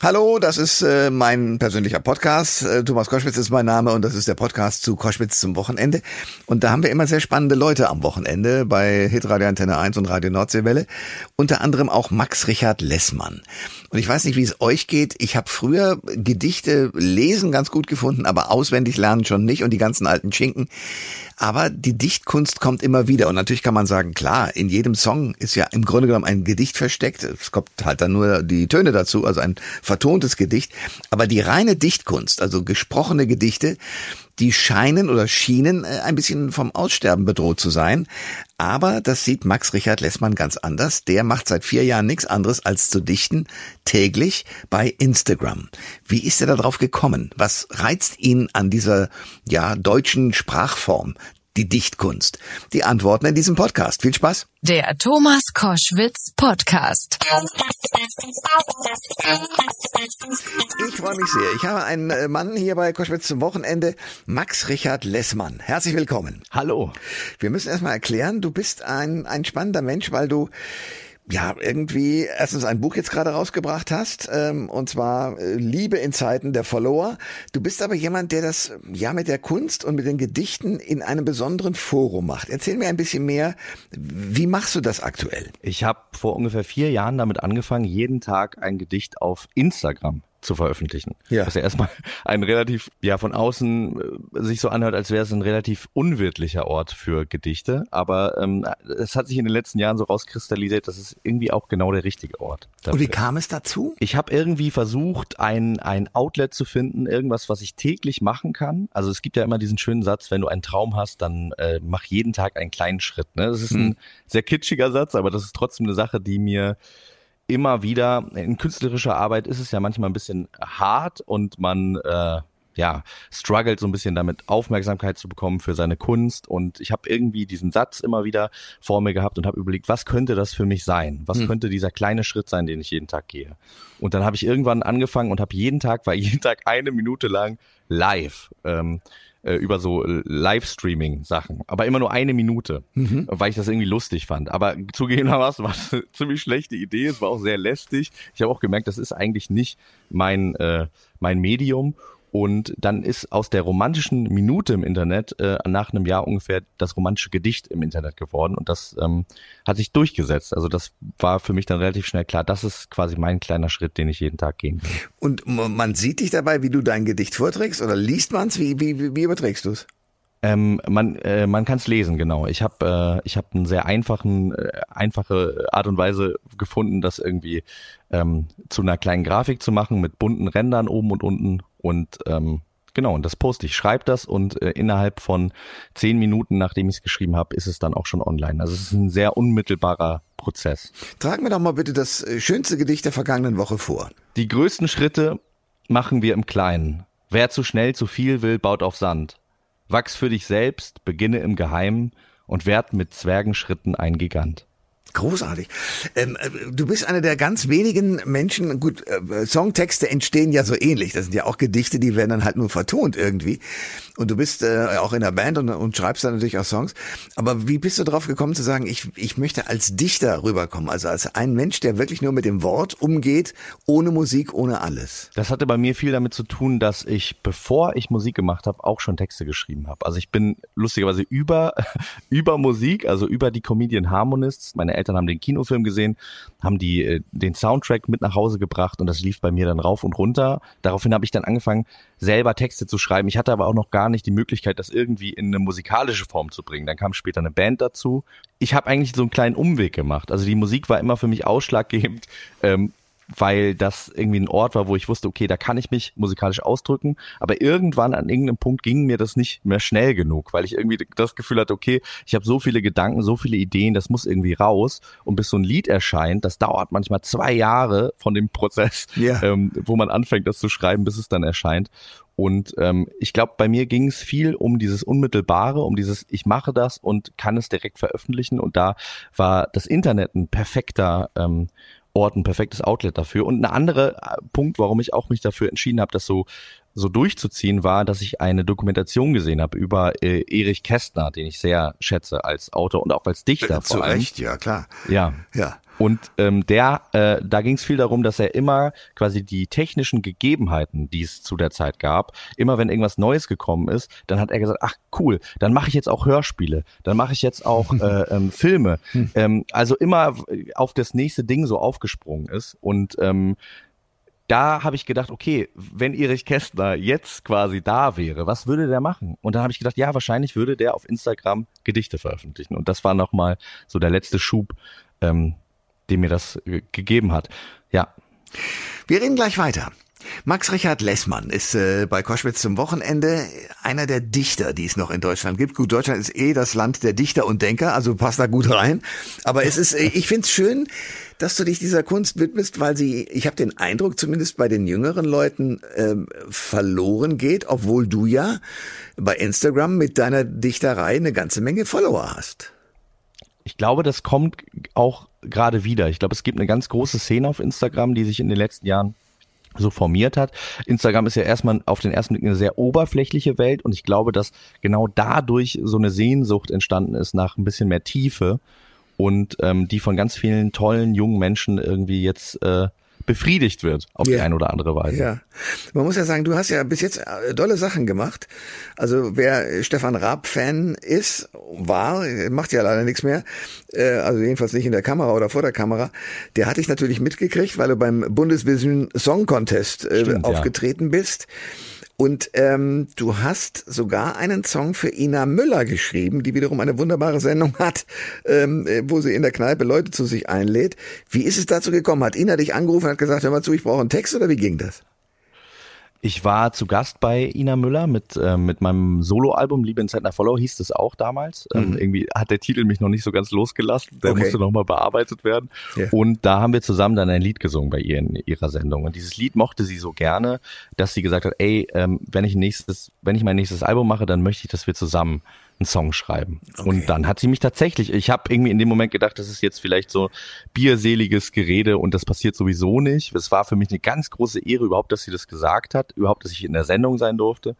Hallo, das ist äh, mein persönlicher Podcast. Äh, Thomas Koschwitz ist mein Name und das ist der Podcast zu Koschwitz zum Wochenende. Und da haben wir immer sehr spannende Leute am Wochenende bei Hitradio Antenne 1 und Radio Nordseewelle. Unter anderem auch Max Richard Lessmann. Und ich weiß nicht, wie es euch geht. Ich habe früher Gedichte lesen ganz gut gefunden, aber auswendig lernen schon nicht und die ganzen alten Schinken. Aber die Dichtkunst kommt immer wieder. Und natürlich kann man sagen, klar, in jedem Song ist ja im Grunde genommen ein Gedicht versteckt. Es kommt halt dann nur die Töne dazu, also ein vertontes Gedicht. Aber die reine Dichtkunst, also gesprochene Gedichte, die scheinen oder schienen äh, ein bisschen vom Aussterben bedroht zu sein. Aber das sieht Max Richard Lessmann ganz anders. Der macht seit vier Jahren nichts anderes als zu dichten, täglich bei Instagram. Wie ist er darauf gekommen? Was reizt ihn an dieser, ja, deutschen Sprachform? Die Dichtkunst? Die Antworten in diesem Podcast. Viel Spaß. Der Thomas Koschwitz Podcast. Ich freue mich sehr. Ich habe einen äh, Mann hier bei Koschwitz zum Wochenende, Max Richard Lessmann. Herzlich willkommen. Hallo. Wir müssen erstmal erklären, du bist ein, ein spannender Mensch, weil du ja, irgendwie erstens ein Buch jetzt gerade rausgebracht hast, ähm, und zwar äh, Liebe in Zeiten der Follower. Du bist aber jemand, der das ja mit der Kunst und mit den Gedichten in einem besonderen Forum macht. Erzähl mir ein bisschen mehr, wie machst du das aktuell? Ich habe vor ungefähr vier Jahren damit angefangen, jeden Tag ein Gedicht auf Instagram zu veröffentlichen. Ja. Was ja erstmal ein relativ, ja, von außen äh, sich so anhört, als wäre es ein relativ unwirtlicher Ort für Gedichte. Aber ähm, es hat sich in den letzten Jahren so rauskristallisiert, dass es irgendwie auch genau der richtige Ort. Dafür. Und wie kam es dazu? Ich habe irgendwie versucht, ein, ein Outlet zu finden, irgendwas, was ich täglich machen kann. Also es gibt ja immer diesen schönen Satz, wenn du einen Traum hast, dann äh, mach jeden Tag einen kleinen Schritt. Ne? Das ist hm. ein sehr kitschiger Satz, aber das ist trotzdem eine Sache, die mir immer wieder, in künstlerischer Arbeit ist es ja manchmal ein bisschen hart und man äh, ja, struggelt so ein bisschen damit, Aufmerksamkeit zu bekommen für seine Kunst. Und ich habe irgendwie diesen Satz immer wieder vor mir gehabt und habe überlegt, was könnte das für mich sein? Was hm. könnte dieser kleine Schritt sein, den ich jeden Tag gehe? Und dann habe ich irgendwann angefangen und habe jeden Tag, war jeden Tag eine Minute lang live. Ähm, äh, über so Livestreaming-Sachen, aber immer nur eine Minute, mhm. weil ich das irgendwie lustig fand. Aber zugegebenermaßen war das eine ziemlich schlechte Idee. Es war auch sehr lästig. Ich habe auch gemerkt, das ist eigentlich nicht mein äh, mein Medium und dann ist aus der romantischen Minute im Internet äh, nach einem Jahr ungefähr das romantische Gedicht im Internet geworden. Und das ähm, hat sich durchgesetzt. Also das war für mich dann relativ schnell klar. Das ist quasi mein kleiner Schritt, den ich jeden Tag gehen will. Und man sieht dich dabei, wie du dein Gedicht vorträgst oder liest man es? Wie, wie, wie überträgst du es? Ähm, man äh, man kann es lesen, genau. Ich habe äh, ich habe einen sehr einfachen äh, einfache Art und Weise gefunden, das irgendwie ähm, zu einer kleinen Grafik zu machen mit bunten Rändern oben und unten und ähm, genau, und das poste ich. Schreibe das und äh, innerhalb von zehn Minuten, nachdem ich es geschrieben habe, ist es dann auch schon online. Also es ist ein sehr unmittelbarer Prozess. Trag mir doch mal bitte das äh, schönste Gedicht der vergangenen Woche vor. Die größten Schritte machen wir im Kleinen. Wer zu schnell zu viel will, baut auf Sand. Wachs für dich selbst, beginne im Geheimen und werd mit Zwergenschritten ein Gigant. Großartig. Ähm, äh, du bist einer der ganz wenigen Menschen, gut, äh, Songtexte entstehen ja so ähnlich. Das sind ja auch Gedichte, die werden dann halt nur vertont irgendwie. Und du bist äh, auch in der Band und, und schreibst dann natürlich auch Songs. Aber wie bist du darauf gekommen zu sagen, ich, ich möchte als Dichter rüberkommen? Also als ein Mensch, der wirklich nur mit dem Wort umgeht, ohne Musik, ohne alles. Das hatte bei mir viel damit zu tun, dass ich, bevor ich Musik gemacht habe, auch schon Texte geschrieben habe. Also ich bin lustigerweise über, über Musik, also über die Comedian Harmonists. Meine Eltern haben den Kinofilm gesehen, haben die äh, den Soundtrack mit nach Hause gebracht und das lief bei mir dann rauf und runter. Daraufhin habe ich dann angefangen, selber Texte zu schreiben. Ich hatte aber auch noch gar nicht die Möglichkeit, das irgendwie in eine musikalische Form zu bringen. Dann kam später eine Band dazu. Ich habe eigentlich so einen kleinen Umweg gemacht. Also die Musik war immer für mich ausschlaggebend. Ähm, weil das irgendwie ein Ort war, wo ich wusste, okay, da kann ich mich musikalisch ausdrücken. Aber irgendwann an irgendeinem Punkt ging mir das nicht mehr schnell genug, weil ich irgendwie das Gefühl hatte, okay, ich habe so viele Gedanken, so viele Ideen, das muss irgendwie raus. Und bis so ein Lied erscheint, das dauert manchmal zwei Jahre von dem Prozess, yeah. ähm, wo man anfängt, das zu schreiben, bis es dann erscheint. Und ähm, ich glaube, bei mir ging es viel um dieses Unmittelbare, um dieses, ich mache das und kann es direkt veröffentlichen. Und da war das Internet ein perfekter ähm, Ort ein perfektes Outlet dafür. Und ein anderer äh, Punkt, warum ich auch mich dafür entschieden habe, das so so durchzuziehen, war, dass ich eine Dokumentation gesehen habe über äh, Erich Kästner, den ich sehr schätze als Autor und auch als Dichter äh, Zu. Recht, ja klar. Ja. Ja. Und ähm, der, äh, da ging es viel darum, dass er immer quasi die technischen Gegebenheiten, die es zu der Zeit gab, immer wenn irgendwas Neues gekommen ist, dann hat er gesagt, ach cool, dann mache ich jetzt auch Hörspiele, dann mache ich jetzt auch äh, ähm, Filme. ähm, also immer auf das nächste Ding so aufgesprungen ist. Und ähm, da habe ich gedacht, okay, wenn Erich Kästner jetzt quasi da wäre, was würde der machen? Und dann habe ich gedacht, ja, wahrscheinlich würde der auf Instagram Gedichte veröffentlichen. Und das war nochmal so der letzte Schub, ähm, den mir das äh, gegeben hat. Ja. Wir reden gleich weiter. Max Richard Lessmann ist äh, bei Koschwitz zum Wochenende einer der Dichter, die es noch in Deutschland gibt. Gut, Deutschland ist eh das Land der Dichter und Denker, also passt da gut rein. Aber es ist, äh, ich finde es schön, dass du dich dieser Kunst widmest, weil sie, ich habe den Eindruck, zumindest bei den jüngeren Leuten ähm, verloren geht, obwohl du ja bei Instagram mit deiner Dichterei eine ganze Menge Follower hast. Ich glaube, das kommt auch gerade wieder. Ich glaube, es gibt eine ganz große Szene auf Instagram, die sich in den letzten Jahren so formiert hat. Instagram ist ja erstmal auf den ersten Blick eine sehr oberflächliche Welt und ich glaube, dass genau dadurch so eine Sehnsucht entstanden ist nach ein bisschen mehr Tiefe und ähm, die von ganz vielen tollen jungen Menschen irgendwie jetzt äh, befriedigt wird auf Ja. die eine oder andere Weise. Ja, man muss ja sagen, du hast ja bis jetzt äh, dolle Sachen gemacht. Also wer Stefan Raab-Fan ist, war, macht ja leider nichts mehr, äh, also jedenfalls nicht in der Kamera oder vor der Kamera, der hat dich natürlich mitgekriegt, weil du beim Bundesvision Song Contest äh, Stimmt, ja. aufgetreten bist. Und ähm, du hast sogar einen Song für Ina Müller geschrieben, die wiederum eine wunderbare Sendung hat, ähm, äh, wo sie in der Kneipe Leute zu sich einlädt. Wie ist es dazu gekommen? Hat Ina dich angerufen und hat gesagt, hör mal zu, ich brauche einen Text oder wie ging das? Ich war zu Gast bei Ina Müller mit, äh, mit meinem Soloalbum Liebe in nach Follow hieß es auch damals. Ähm, irgendwie hat der Titel mich noch nicht so ganz losgelassen. Der Okay. musste nochmal bearbeitet werden. Ja. Und da haben wir zusammen dann ein Lied gesungen bei ihr in ihrer Sendung. Und dieses Lied mochte sie so gerne, dass sie gesagt hat, ey, ähm, wenn ich nächstes, wenn ich mein nächstes Album mache, dann möchte ich, dass wir zusammen einen Song schreiben. Okay. Und dann hat sie mich tatsächlich, ich habe irgendwie in dem Moment gedacht, das ist jetzt vielleicht so bierseliges Gerede und das passiert sowieso nicht. Es war für mich eine ganz große Ehre überhaupt, dass sie das gesagt hat, überhaupt, dass ich in der Sendung sein durfte.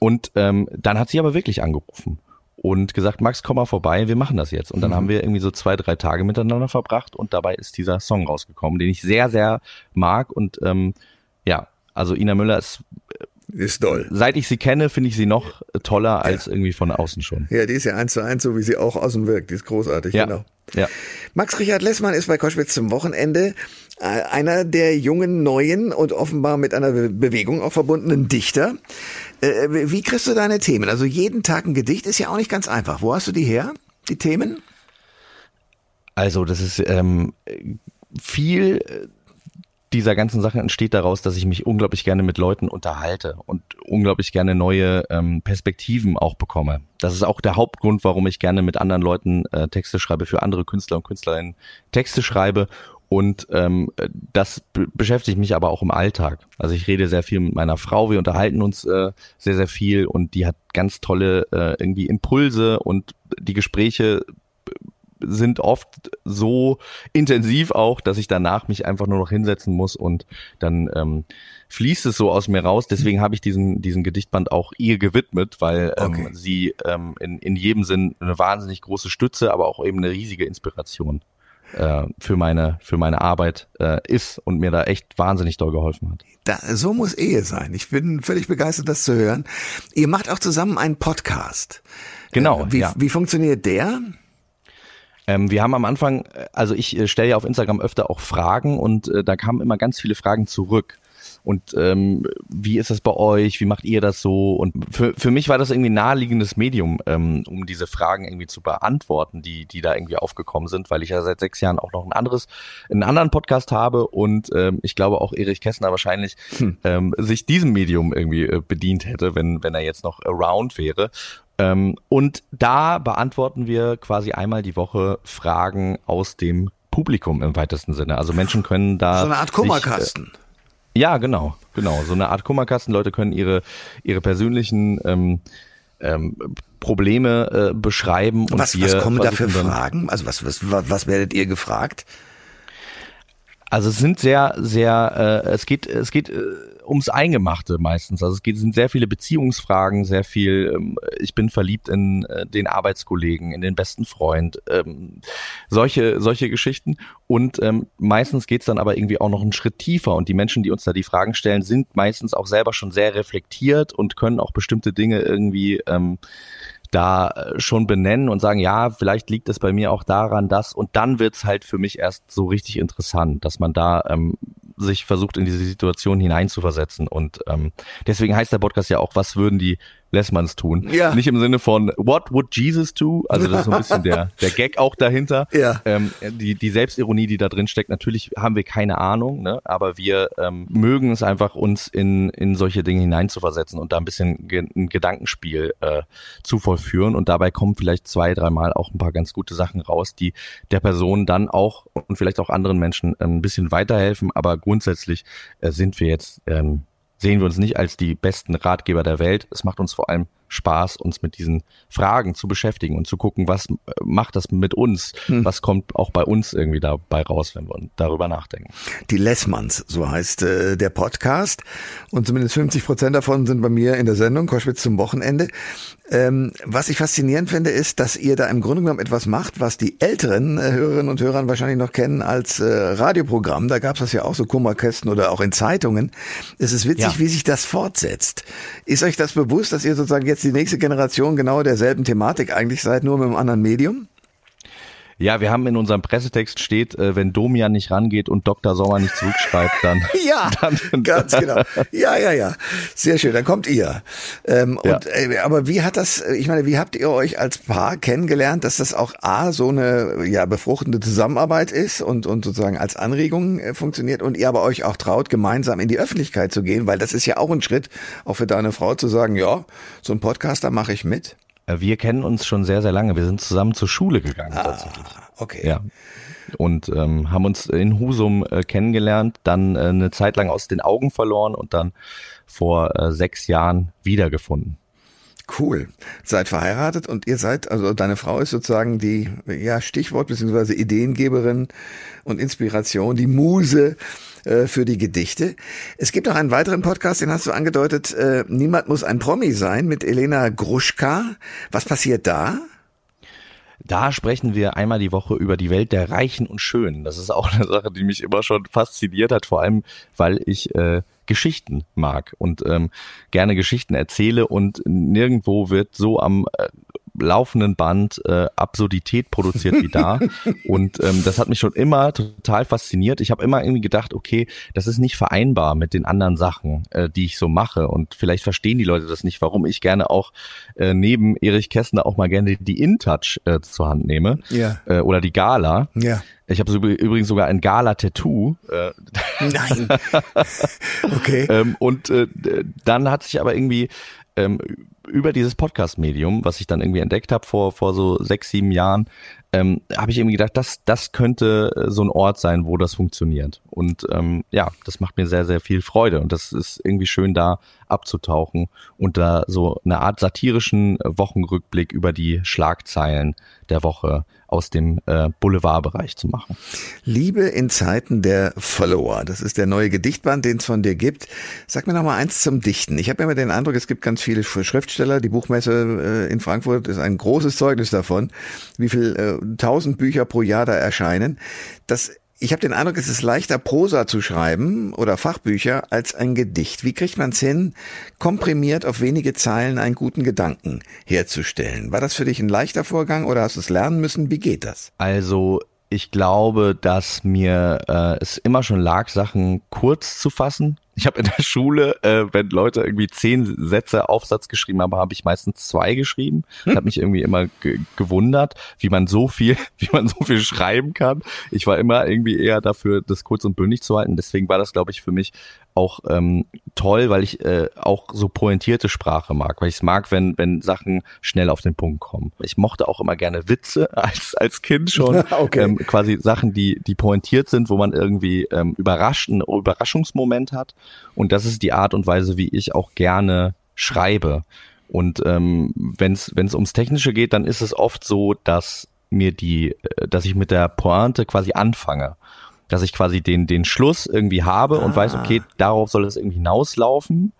Und ähm, dann hat sie aber wirklich angerufen und gesagt, Max, komm mal vorbei, wir machen das jetzt. Und dann haben wir irgendwie so zwei, drei Tage miteinander verbracht und dabei ist dieser Song rausgekommen, den ich sehr, sehr mag. Und ähm, ja, also Ina Müller ist, Ist doll. seit ich sie kenne, finde ich sie noch toller als irgendwie von außen schon. Ja, die ist ja eins zu eins, so wie sie auch außen wirkt. Die ist großartig, Ja, genau. ja. Max Richard Lessmann ist bei Koschwitz zum Wochenende äh, einer der jungen, neuen und offenbar mit einer Be Bewegung auch verbundenen Dichter. Äh, wie kriegst du deine Themen? Also jeden Tag ein Gedicht ist ja auch nicht ganz einfach. Wo hast du die her, die Themen? Also das ist ähm, viel dieser ganzen Sache entsteht daraus, dass ich mich unglaublich gerne mit Leuten unterhalte und unglaublich gerne neue ähm, Perspektiven auch bekomme. Das ist auch der Hauptgrund, warum ich gerne mit anderen Leuten äh, Texte schreibe, für andere Künstler und Künstlerinnen Texte schreibe. Und ähm, das be beschäftigt mich aber auch im Alltag. Also ich rede sehr viel mit meiner Frau, wir unterhalten uns äh, sehr, sehr viel und die hat ganz tolle äh, irgendwie Impulse und die Gespräche sind oft so intensiv auch, dass ich danach mich einfach nur noch hinsetzen muss und dann ähm, fließt es so aus mir raus. Deswegen habe ich diesen, diesen Gedichtband auch ihr gewidmet, weil ähm, Okay. sie ähm, in, in jedem Sinn eine wahnsinnig große Stütze, aber auch eben eine riesige Inspiration äh, für meine für meine Arbeit äh, ist und mir da echt wahnsinnig doll geholfen hat. Da, so muss Ehe sein. Ich bin völlig begeistert, das zu hören. Ihr macht auch zusammen einen Podcast. Genau, Äh, Wie, ja. wie funktioniert der? Ähm, wir haben am Anfang, äh, also ich äh, stelle ja auf Instagram öfter auch Fragen und äh, da kamen immer ganz viele Fragen zurück. Und ähm, wie ist das bei euch? Wie macht ihr das so? Und für, für mich war das irgendwie ein naheliegendes Medium, ähm, um diese Fragen irgendwie zu beantworten, die, die da irgendwie aufgekommen sind, weil ich ja seit sechs Jahren auch noch ein anderes, einen anderen Podcast habe und ähm, ich glaube auch Erich Kästner wahrscheinlich ähm, sich diesem Medium irgendwie äh, bedient hätte, wenn, wenn er jetzt noch around wäre. Ähm, und da beantworten wir quasi einmal die Woche Fragen aus dem Publikum im weitesten Sinne. Also Menschen können da So eine Art sich, äh, Kummerkasten. ja, genau, genau. So eine Art Kummerkasten. Leute können ihre ihre persönlichen ähm, ähm, Probleme äh, beschreiben und Was, wir was kommen da für Fragen? Also was, was, was werdet ihr gefragt? Also es sind sehr, sehr, äh, es geht, es geht äh, ums Eingemachte meistens. Also es geht, sind sehr viele Beziehungsfragen, sehr viel, ähm, ich bin verliebt in äh, den Arbeitskollegen, in den besten Freund, ähm, solche, solche Geschichten. Und ähm, meistens geht's dann aber irgendwie auch noch einen Schritt tiefer und die Menschen, die uns da die Fragen stellen, sind meistens auch selber schon sehr reflektiert und können auch bestimmte Dinge irgendwie ähm, da äh, schon benennen und sagen, ja, vielleicht liegt es bei mir auch daran, dass und dann wird's halt für mich erst so richtig interessant, dass man da ähm, sich versucht, in diese Situation hineinzuversetzen. Und ähm, deswegen heißt der Podcast ja auch, was würden die Lessmanns tun? Ja. Nicht im Sinne von What would Jesus do? Also das ist so ein bisschen der, der Gag auch dahinter. Ja. Ähm, die, die Selbstironie, die da drin steckt, natürlich haben wir keine Ahnung, ne? aber wir ähm, mögen es einfach, uns in, in solche Dinge hineinzuversetzen und da ein bisschen ge ein Gedankenspiel äh, zu vollführen. Und dabei kommen vielleicht zwei, dreimal auch ein paar ganz gute Sachen raus, die der Person dann auch und vielleicht auch anderen Menschen ähm, ein bisschen weiterhelfen. Aber grundsätzlich äh, sind wir jetzt ähm, sehen wir uns nicht als die besten Ratgeber der Welt. Es macht uns vor allem Spaß, uns mit diesen Fragen zu beschäftigen und zu gucken, was äh, macht das mit uns? Hm. Was kommt auch bei uns irgendwie dabei raus, wenn wir darüber nachdenken? Die Lessmanns, so heißt äh, der Podcast. Und zumindest 50 Prozent davon sind bei mir in der Sendung Koschwitz zum Wochenende. Ähm, was ich faszinierend finde, ist, dass ihr da im Grunde genommen etwas macht, was die älteren äh, Hörerinnen und Hörer wahrscheinlich noch kennen als äh, Radioprogramm. Da gab es das ja auch so Kummerkästen oder auch in Zeitungen. Es ist witzig, Ja. wie sich das fortsetzt. Ist euch das bewusst, dass ihr sozusagen jetzt die nächste Generation genau derselben Thematik eigentlich seid, nur mit einem anderen Medium? Ja, wir haben in unserem Pressetext steht, äh, wenn Domian nicht rangeht und Dr. Sommer nicht zurückschreibt, dann Ja, Dann- ganz genau. Ja, ja, ja. Sehr schön. Dann kommt ihr. Ähm, Ja. und, äh, aber wie hat das, ich meine, wie habt ihr euch als Paar kennengelernt, dass das auch A, so eine ja, befruchtende Zusammenarbeit ist und, und sozusagen als Anregung äh, funktioniert und ihr aber euch auch traut, gemeinsam in die Öffentlichkeit zu gehen, weil das ist ja auch ein Schritt, auch für deine Frau zu sagen, ja, so ein Podcaster mache ich mit. Äh, wir kennen uns schon sehr, sehr lange. Wir sind zusammen zur Schule gegangen tatsächlich. Okay. Ja. Und ähm, haben uns in Husum äh, kennengelernt, dann äh, eine Zeit lang aus den Augen verloren und dann vor äh, sechs Jahren wiedergefunden. Cool. Seid verheiratet und ihr seid, also deine Frau ist sozusagen die, ja, Stichwort beziehungsweise Ideengeberin und Inspiration, die Muse äh, für die Gedichte. Es gibt noch einen weiteren Podcast, den hast du angedeutet, äh, Niemand muss ein Promi sein, mit Elena Gruschka. Was passiert da? Da sprechen wir einmal die Woche über die Welt der Reichen und Schönen. Das ist auch eine Sache, die mich immer schon fasziniert hat, vor allem weil ich äh, Geschichten mag und ähm, gerne Geschichten erzähle und nirgendwo wird so am äh, laufenden Band äh, Absurdität produziert wie da. und ähm, das hat mich schon immer total fasziniert. Ich habe immer irgendwie gedacht, okay, das ist nicht vereinbar mit den anderen Sachen, äh, die ich so mache. Und vielleicht verstehen die Leute das nicht, warum ich gerne auch äh, neben Erich Kästner auch mal gerne die InTouch äh, zur Hand nehme. Ja. Äh, oder die Gala. Ja. Ich habe übrigens sogar ein Gala-Tattoo. Äh, Nein. okay. ähm, und äh, dann hat sich aber irgendwie ähm, über dieses Podcast-Medium, was ich dann irgendwie entdeckt habe vor, vor so sechs, sieben Jahren, ähm, habe ich irgendwie gedacht, das, das könnte äh, so ein Ort sein, wo das funktioniert. Und ähm, ja, das macht mir sehr, sehr viel Freude. Und das ist irgendwie schön, da abzutauchen und da so eine Art satirischen Wochenrückblick über die Schlagzeilen der Woche aus dem äh, Boulevardbereich zu machen. Liebe in Zeiten der Follower. Das ist der neue Gedichtband, den es von dir gibt. Sag mir noch mal eins zum Dichten. Ich habe immer den Eindruck, es gibt ganz viele Schriftsteller. Die Buchmesse äh, in Frankfurt ist ein großes Zeugnis davon, wie viel äh, tausend Bücher pro Jahr da erscheinen. Das ich habe den Eindruck, es ist leichter, Prosa zu schreiben oder Fachbücher als ein Gedicht. Wie kriegt man es hin, komprimiert auf wenige Zeilen einen guten Gedanken herzustellen? War das für dich ein leichter Vorgang oder hast du es lernen müssen? Wie geht das? Also ich glaube, dass mir äh, es immer schon lag, Sachen kurz zu fassen. Ich habe in der Schule, äh, wenn Leute irgendwie zehn Sätze Aufsatz geschrieben haben, habe ich meistens zwei geschrieben. Ich habe mich irgendwie immer ge gewundert, wie man so viel, wie man so viel schreiben kann. Ich war immer irgendwie eher dafür, das kurz und bündig zu halten. Deswegen war das, glaube ich, für mich auch ähm, toll, weil ich äh, auch so pointierte Sprache mag, weil ich es mag, wenn wenn Sachen schnell auf den Punkt kommen. Ich mochte auch immer gerne Witze als als Kind schon, Okay. ähm, quasi Sachen, die die pointiert sind, wo man irgendwie ähm, überrascht, einen Überraschungsmoment hat. Und das ist die Art und Weise, wie ich auch gerne schreibe. Und ähm, wenn es ums Technische geht, dann ist es oft so, dass mir die, äh, dass ich mit der Pointe quasi anfange dass ich quasi den, den Schluss irgendwie habe und weiß, Ah. okay, darauf soll es irgendwie hinauslaufen.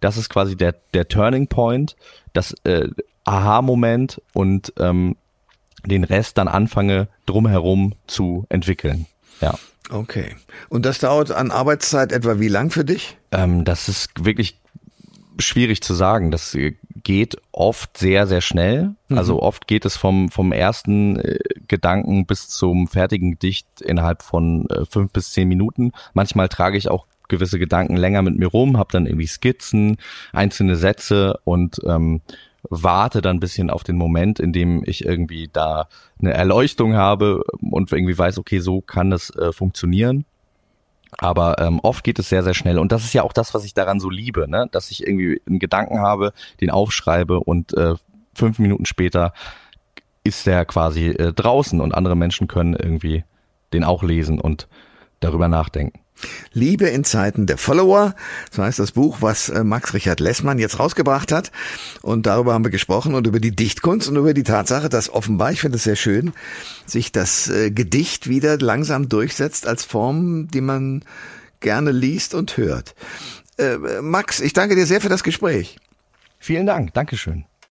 Das ist quasi der, der Turning Point, das äh, Aha-Moment und ähm, den Rest dann anfange drumherum zu entwickeln. Ja. Okay. Und das dauert an Arbeitszeit etwa wie lang für dich? Ähm, das ist wirklich schwierig zu sagen. Das äh, geht oft sehr, sehr schnell. Also oft geht es vom, vom ersten äh, Gedanken bis zum fertigen Gedicht innerhalb von äh, fünf bis zehn Minuten. Manchmal trage ich auch gewisse Gedanken länger mit mir rum, habe dann irgendwie Skizzen, einzelne Sätze und ähm, warte dann ein bisschen auf den Moment, in dem ich irgendwie da eine Erleuchtung habe und irgendwie weiß, okay, so kann das äh, funktionieren. Aber ähm, oft geht es sehr, sehr schnell. Und das ist ja auch das, was ich daran so liebe, ne? dass ich irgendwie einen Gedanken habe, den aufschreibe und äh, fünf Minuten später ist der quasi äh, draußen und andere Menschen können irgendwie den auch lesen und darüber nachdenken. Liebe in Zeiten der Follower, so heißt das Buch, was äh, Max Richard Lessmann jetzt rausgebracht hat. Und darüber haben wir gesprochen und über die Dichtkunst und über die Tatsache, dass offenbar, ich finde es sehr schön, sich das äh, Gedicht wieder langsam durchsetzt als Form, die man gerne liest und hört. Äh, Max, ich danke dir sehr für das Gespräch. Vielen Dank, Dankeschön.